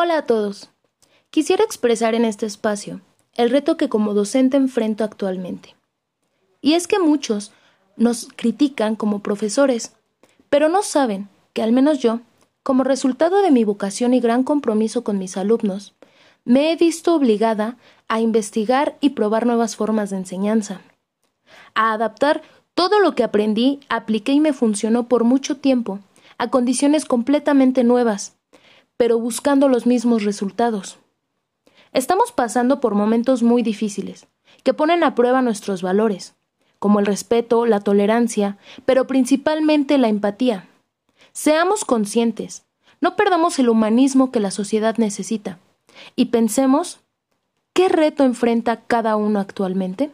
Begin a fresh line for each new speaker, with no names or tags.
Hola a todos. Quisiera expresar en este espacio el reto que como docente enfrento actualmente. Y es que muchos nos critican como profesores, pero no saben que al menos yo, como resultado de mi vocación y gran compromiso con mis alumnos, me he visto obligada a investigar y probar nuevas formas de enseñanza, a adaptar todo lo que aprendí, apliqué y me funcionó por mucho tiempo a condiciones completamente nuevas pero buscando los mismos resultados. Estamos pasando por momentos muy difíciles, que ponen a prueba nuestros valores, como el respeto, la tolerancia, pero principalmente la empatía. Seamos conscientes, no perdamos el humanismo que la sociedad necesita, y pensemos ¿qué reto enfrenta cada uno actualmente?